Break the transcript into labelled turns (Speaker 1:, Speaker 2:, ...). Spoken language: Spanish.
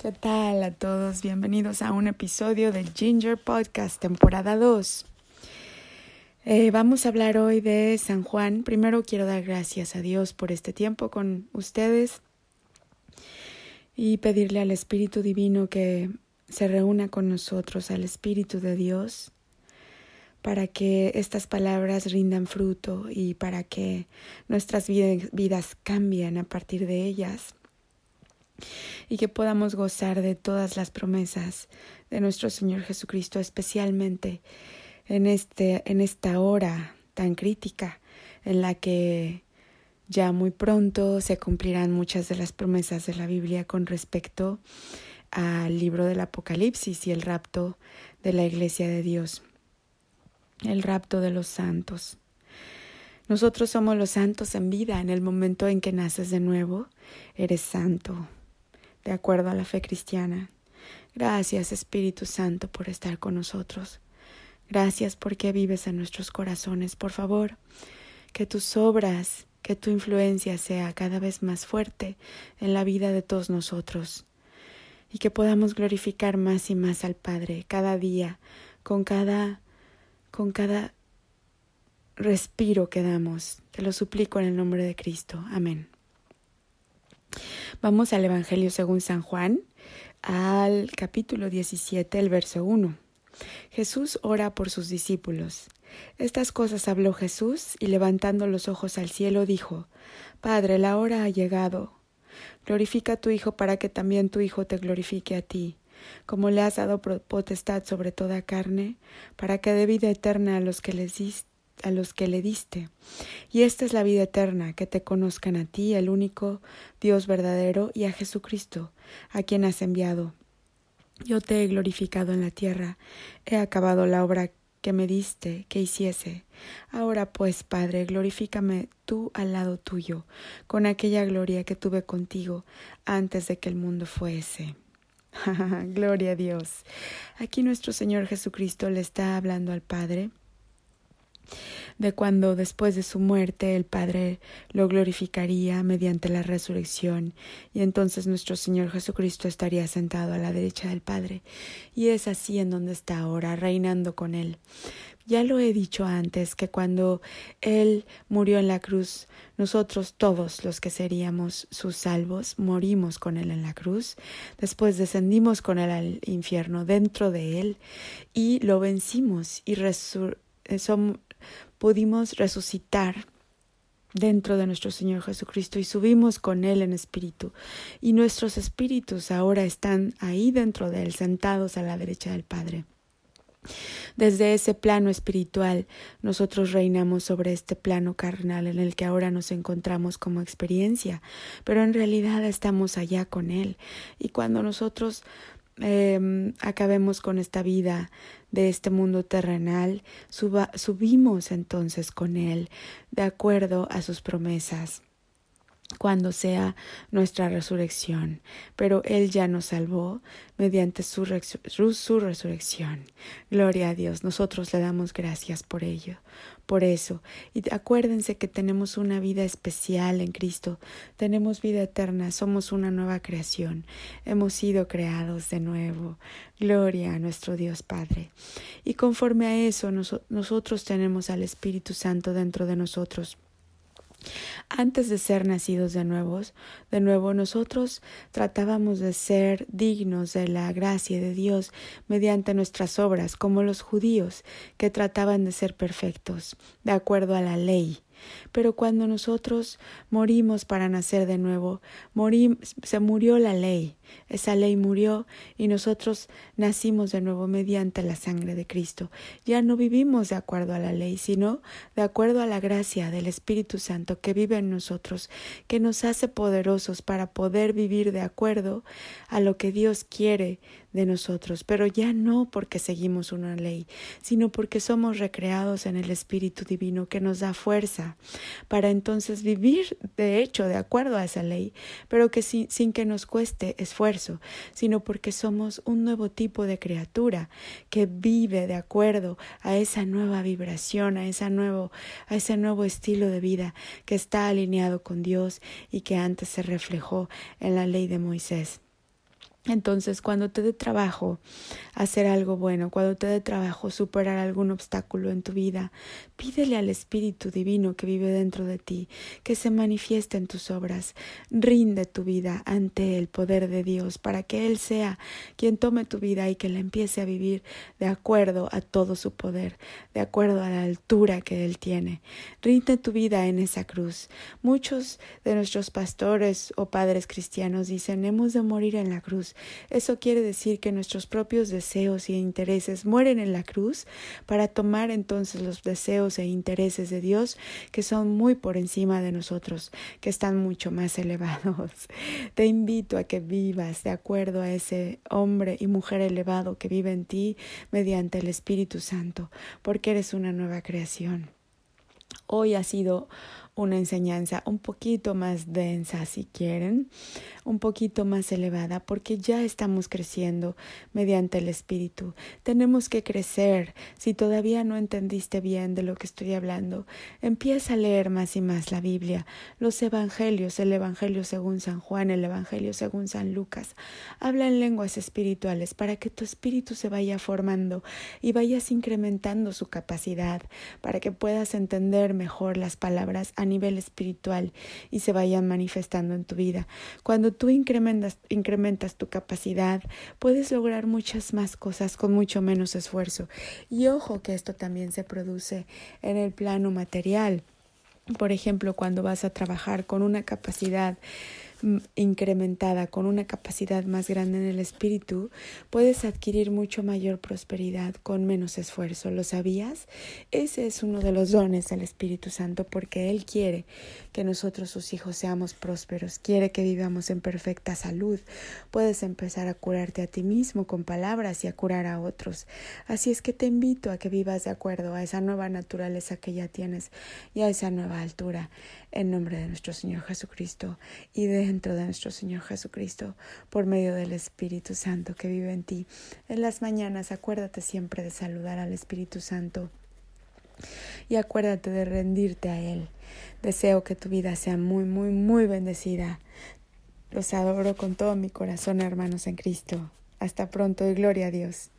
Speaker 1: ¿Qué tal a todos? Bienvenidos a un episodio del Ginger Podcast, temporada 2. Eh, vamos a hablar hoy de San Juan. Primero quiero dar gracias a Dios por este tiempo con ustedes y pedirle al Espíritu Divino que se reúna con nosotros, al Espíritu de Dios, para que estas palabras rindan fruto y para que nuestras vidas cambien a partir de ellas y que podamos gozar de todas las promesas de nuestro Señor Jesucristo, especialmente en, este, en esta hora tan crítica en la que ya muy pronto se cumplirán muchas de las promesas de la Biblia con respecto al libro del Apocalipsis y el rapto de la Iglesia de Dios, el rapto de los santos. Nosotros somos los santos en vida, en el momento en que naces de nuevo, eres santo, de acuerdo a la fe cristiana. Gracias Espíritu Santo por estar con nosotros. Gracias porque vives en nuestros corazones. Por favor, que tus obras, que tu influencia sea cada vez más fuerte en la vida de todos nosotros y que podamos glorificar más y más al Padre cada día con cada con cada respiro que damos. Te lo suplico en el nombre de Cristo. Amén. Vamos al Evangelio según San Juan, al capítulo 17, el verso 1. Jesús ora por sus discípulos. Estas cosas habló Jesús y levantando los ojos al cielo dijo, Padre, la hora ha llegado. Glorifica a tu Hijo para que también tu Hijo te glorifique a ti, como le has dado potestad sobre toda carne, para que dé vida eterna a los que les diste a los que le diste. Y esta es la vida eterna, que te conozcan a ti, el único Dios verdadero, y a Jesucristo, a quien has enviado. Yo te he glorificado en la tierra, he acabado la obra que me diste que hiciese. Ahora pues, Padre, glorifícame tú al lado tuyo, con aquella gloria que tuve contigo antes de que el mundo fuese. Gloria a Dios. Aquí nuestro Señor Jesucristo le está hablando al Padre de cuando después de su muerte el Padre lo glorificaría mediante la resurrección y entonces nuestro Señor Jesucristo estaría sentado a la derecha del Padre y es así en donde está ahora, reinando con Él. Ya lo he dicho antes que cuando Él murió en la cruz, nosotros todos los que seríamos sus salvos morimos con Él en la cruz, después descendimos con Él al infierno dentro de Él y lo vencimos y somos pudimos resucitar dentro de nuestro Señor Jesucristo y subimos con Él en espíritu. Y nuestros espíritus ahora están ahí dentro de Él, sentados a la derecha del Padre. Desde ese plano espiritual, nosotros reinamos sobre este plano carnal en el que ahora nos encontramos como experiencia, pero en realidad estamos allá con Él. Y cuando nosotros eh, acabemos con esta vida de este mundo terrenal, subimos entonces con Él de acuerdo a sus promesas cuando sea nuestra resurrección, pero Él ya nos salvó mediante su, su, resurrección. Gloria a Dios, nosotros le damos gracias por ello, por eso. Y acuérdense que tenemos una vida especial en Cristo, tenemos vida eterna, somos una nueva creación, hemos sido creados de nuevo. Gloria a nuestro Dios Padre. Y conforme a eso, nosotros tenemos al Espíritu Santo dentro de nosotros antes de ser nacidos de nuevos, de nuevo nosotros tratábamos de ser dignos de la gracia de Dios mediante nuestras obras, como los judíos que trataban de ser perfectos, de acuerdo a la ley. Pero cuando nosotros morimos para nacer de nuevo, se murió la ley, esa ley murió y nosotros nacimos de nuevo mediante la sangre de Cristo. Ya no vivimos de acuerdo a la ley, sino de acuerdo a la gracia del Espíritu Santo que vive en nosotros, que nos hace poderosos para poder vivir de acuerdo a lo que Dios quiere de nosotros, pero ya no porque seguimos una ley, sino porque somos recreados en el Espíritu Divino que nos da fuerza para entonces vivir de hecho de acuerdo a esa ley, pero que sin, sin que nos cueste esfuerzo, sino porque somos un nuevo tipo de criatura que vive de acuerdo a esa nueva vibración, a, esa nuevo, a ese nuevo estilo de vida que está alineado con Dios y que antes se reflejó en la ley de Moisés. Entonces, cuando te dé trabajo hacer algo bueno, cuando te dé trabajo superar algún obstáculo en tu vida, pídele al Espíritu Divino que vive dentro de ti, que se manifieste en tus obras. Rinde tu vida ante el poder de Dios para que Él sea quien tome tu vida y que la empiece a vivir de acuerdo a todo su poder, de acuerdo a la altura que Él tiene. Rinde tu vida en esa cruz. Muchos de nuestros pastores o padres cristianos dicen, hemos de morir en la cruz. Eso quiere decir que nuestros propios deseos y intereses mueren en la cruz para tomar entonces los deseos e intereses de Dios que son muy por encima de nosotros, que están mucho más elevados. Te invito a que vivas de acuerdo a ese hombre y mujer elevado que vive en ti mediante el Espíritu Santo, porque eres una nueva creación. Hoy ha sido una enseñanza un poquito más densa, si quieren, un poquito más elevada, porque ya estamos creciendo mediante el Espíritu. Tenemos que crecer. Si todavía no entendiste bien de lo que estoy hablando, empieza a leer más y más la Biblia, los Evangelios, el Evangelio según San Juan, el Evangelio según San Lucas. Habla en lenguas espirituales para que tu espíritu se vaya formando y vayas incrementando su capacidad, para que puedas entender mejor las palabras a nivel espiritual y se vayan manifestando en tu vida. Cuando tú incrementas, incrementas tu capacidad, puedes lograr muchas más cosas con mucho menos esfuerzo. Y ojo que esto también se produce en el plano material. Por ejemplo, cuando vas a trabajar con una capacidad incrementada con una capacidad más grande en el espíritu, puedes adquirir mucho mayor prosperidad con menos esfuerzo. ¿Lo sabías? Ese es uno de los dones del Espíritu Santo porque Él quiere que nosotros, sus hijos, seamos prósperos, quiere que vivamos en perfecta salud. Puedes empezar a curarte a ti mismo con palabras y a curar a otros. Así es que te invito a que vivas de acuerdo a esa nueva naturaleza que ya tienes y a esa nueva altura. En nombre de nuestro Señor Jesucristo y dentro de nuestro Señor Jesucristo, por medio del Espíritu Santo que vive en ti. En las mañanas acuérdate siempre de saludar al Espíritu Santo y acuérdate de rendirte a Él. Deseo que tu vida sea muy, muy, muy bendecida. Los adoro con todo mi corazón, hermanos en Cristo. Hasta pronto y gloria a Dios.